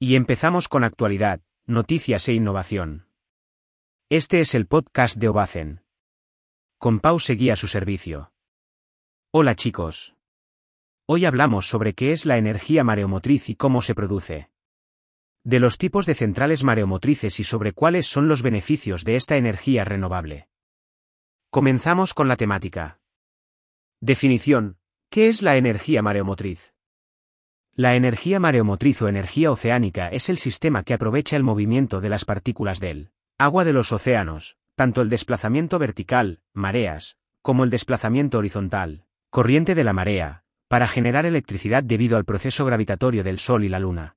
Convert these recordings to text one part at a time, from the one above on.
Y empezamos con actualidad, noticias e innovación. Este es el podcast de Obacen. Con Pau seguía su servicio. Hola chicos. Hoy hablamos sobre qué es la energía mareomotriz y cómo se produce. De los tipos de centrales mareomotrices y sobre cuáles son los beneficios de esta energía renovable. Comenzamos con la temática. Definición. ¿Qué es la energía mareomotriz? La energía mareomotriz o energía oceánica es el sistema que aprovecha el movimiento de las partículas del agua de los océanos, tanto el desplazamiento vertical, mareas, como el desplazamiento horizontal, corriente de la marea, para generar electricidad debido al proceso gravitatorio del Sol y la Luna.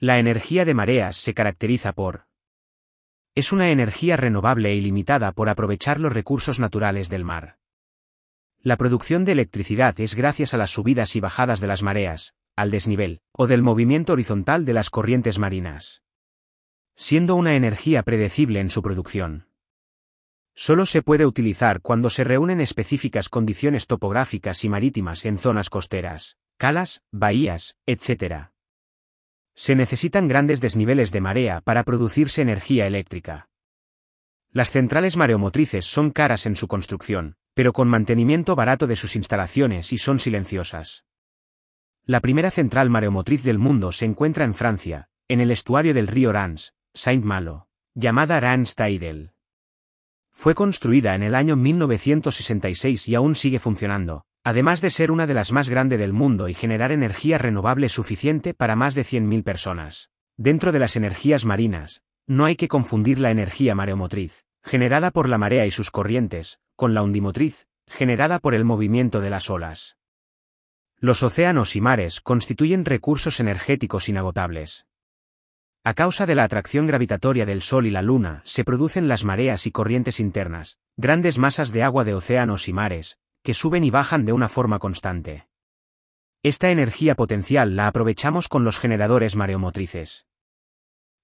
La energía de mareas se caracteriza por es una energía renovable e ilimitada por aprovechar los recursos naturales del mar. La producción de electricidad es gracias a las subidas y bajadas de las mareas, al desnivel, o del movimiento horizontal de las corrientes marinas. Siendo una energía predecible en su producción. Solo se puede utilizar cuando se reúnen específicas condiciones topográficas y marítimas en zonas costeras, calas, bahías, etc. Se necesitan grandes desniveles de marea para producirse energía eléctrica. Las centrales mareomotrices son caras en su construcción, pero con mantenimiento barato de sus instalaciones y son silenciosas. La primera central mareomotriz del mundo se encuentra en Francia, en el estuario del río Rance, Saint-Malo, llamada Rance Tidal. Fue construida en el año 1966 y aún sigue funcionando, además de ser una de las más grandes del mundo y generar energía renovable suficiente para más de 100.000 personas. Dentro de las energías marinas, no hay que confundir la energía mareomotriz, generada por la marea y sus corrientes, con la undimotriz, generada por el movimiento de las olas. Los océanos y mares constituyen recursos energéticos inagotables. A causa de la atracción gravitatoria del Sol y la Luna, se producen las mareas y corrientes internas, grandes masas de agua de océanos y mares, que suben y bajan de una forma constante. Esta energía potencial la aprovechamos con los generadores mareomotrices.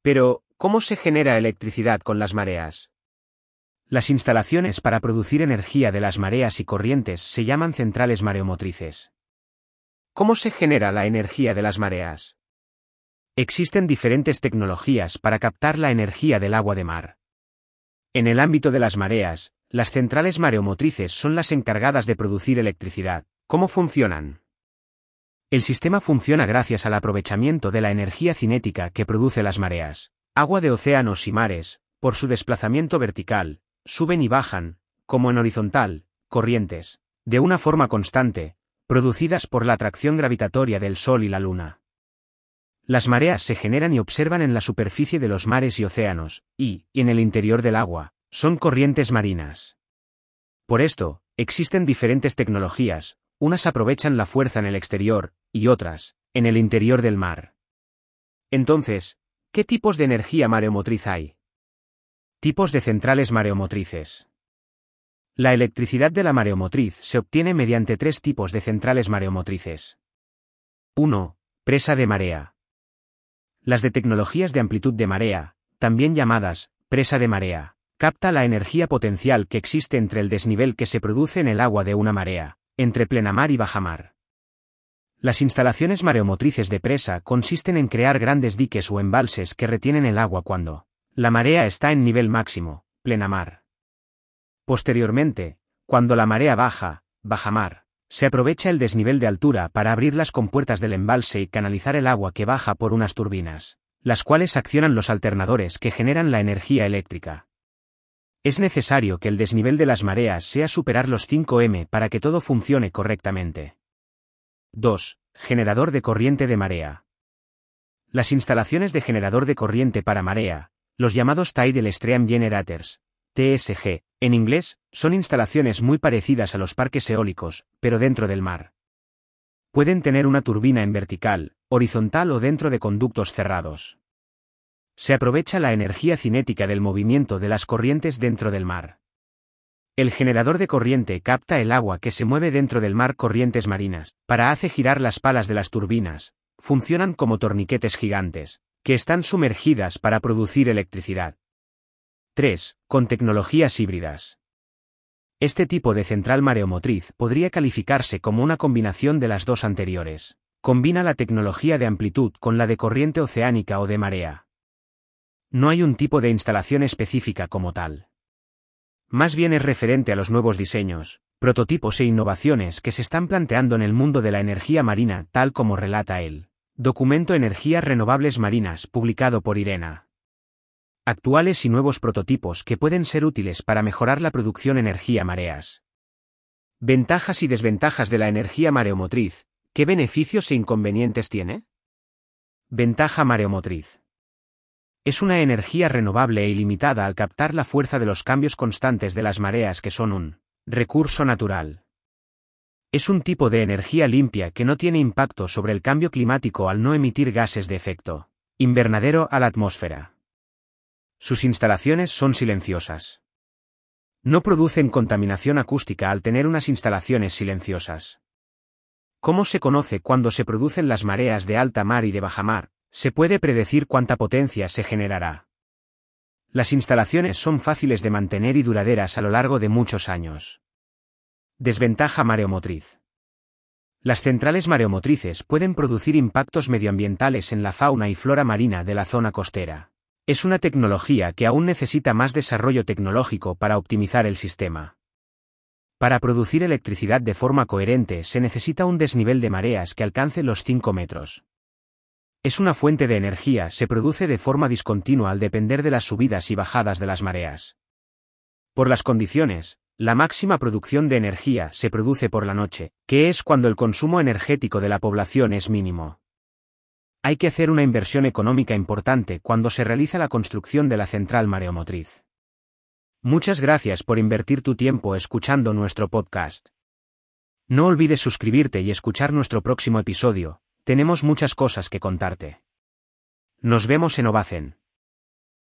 Pero, ¿cómo se genera electricidad con las mareas? Las instalaciones para producir energía de las mareas y corrientes se llaman centrales mareomotrices. ¿Cómo se genera la energía de las mareas? Existen diferentes tecnologías para captar la energía del agua de mar. En el ámbito de las mareas, las centrales mareomotrices son las encargadas de producir electricidad. ¿Cómo funcionan? El sistema funciona gracias al aprovechamiento de la energía cinética que produce las mareas. Agua de océanos y mares, por su desplazamiento vertical, suben y bajan, como en horizontal, corrientes, de una forma constante, producidas por la atracción gravitatoria del Sol y la Luna. Las mareas se generan y observan en la superficie de los mares y océanos, y, en el interior del agua, son corrientes marinas. Por esto, existen diferentes tecnologías, unas aprovechan la fuerza en el exterior, y otras, en el interior del mar. Entonces, ¿qué tipos de energía mareomotriz hay? Tipos de centrales mareomotrices. La electricidad de la mareomotriz se obtiene mediante tres tipos de centrales mareomotrices. 1. Presa de marea. Las de tecnologías de amplitud de marea, también llamadas presa de marea, capta la energía potencial que existe entre el desnivel que se produce en el agua de una marea, entre plenamar y bajamar. Las instalaciones mareomotrices de presa consisten en crear grandes diques o embalses que retienen el agua cuando la marea está en nivel máximo, plenamar. Posteriormente, cuando la marea baja, bajamar, se aprovecha el desnivel de altura para abrir las compuertas del embalse y canalizar el agua que baja por unas turbinas, las cuales accionan los alternadores que generan la energía eléctrica. Es necesario que el desnivel de las mareas sea superar los 5 m para que todo funcione correctamente. 2. Generador de corriente de marea. Las instalaciones de generador de corriente para marea, los llamados Tidal Stream Generators, TSG, en inglés, son instalaciones muy parecidas a los parques eólicos, pero dentro del mar. Pueden tener una turbina en vertical, horizontal o dentro de conductos cerrados. Se aprovecha la energía cinética del movimiento de las corrientes dentro del mar. El generador de corriente capta el agua que se mueve dentro del mar corrientes marinas, para hace girar las palas de las turbinas, funcionan como torniquetes gigantes, que están sumergidas para producir electricidad. 3. Con tecnologías híbridas. Este tipo de central mareomotriz podría calificarse como una combinación de las dos anteriores. Combina la tecnología de amplitud con la de corriente oceánica o de marea. No hay un tipo de instalación específica como tal. Más bien es referente a los nuevos diseños, prototipos e innovaciones que se están planteando en el mundo de la energía marina tal como relata el documento Energías Renovables Marinas publicado por Irena. Actuales y nuevos prototipos que pueden ser útiles para mejorar la producción energía mareas. Ventajas y desventajas de la energía mareomotriz. ¿Qué beneficios e inconvenientes tiene? Ventaja mareomotriz. Es una energía renovable e ilimitada al captar la fuerza de los cambios constantes de las mareas que son un recurso natural. Es un tipo de energía limpia que no tiene impacto sobre el cambio climático al no emitir gases de efecto invernadero a la atmósfera. Sus instalaciones son silenciosas. No producen contaminación acústica al tener unas instalaciones silenciosas. ¿Cómo se conoce cuando se producen las mareas de alta mar y de baja mar? Se puede predecir cuánta potencia se generará. Las instalaciones son fáciles de mantener y duraderas a lo largo de muchos años. Desventaja mareomotriz. Las centrales mareomotrices pueden producir impactos medioambientales en la fauna y flora marina de la zona costera. Es una tecnología que aún necesita más desarrollo tecnológico para optimizar el sistema. Para producir electricidad de forma coherente se necesita un desnivel de mareas que alcance los 5 metros. Es una fuente de energía, se produce de forma discontinua al depender de las subidas y bajadas de las mareas. Por las condiciones, la máxima producción de energía se produce por la noche, que es cuando el consumo energético de la población es mínimo. Hay que hacer una inversión económica importante cuando se realiza la construcción de la central mareomotriz. Muchas gracias por invertir tu tiempo escuchando nuestro podcast. No olvides suscribirte y escuchar nuestro próximo episodio, tenemos muchas cosas que contarte. Nos vemos en Ovacen.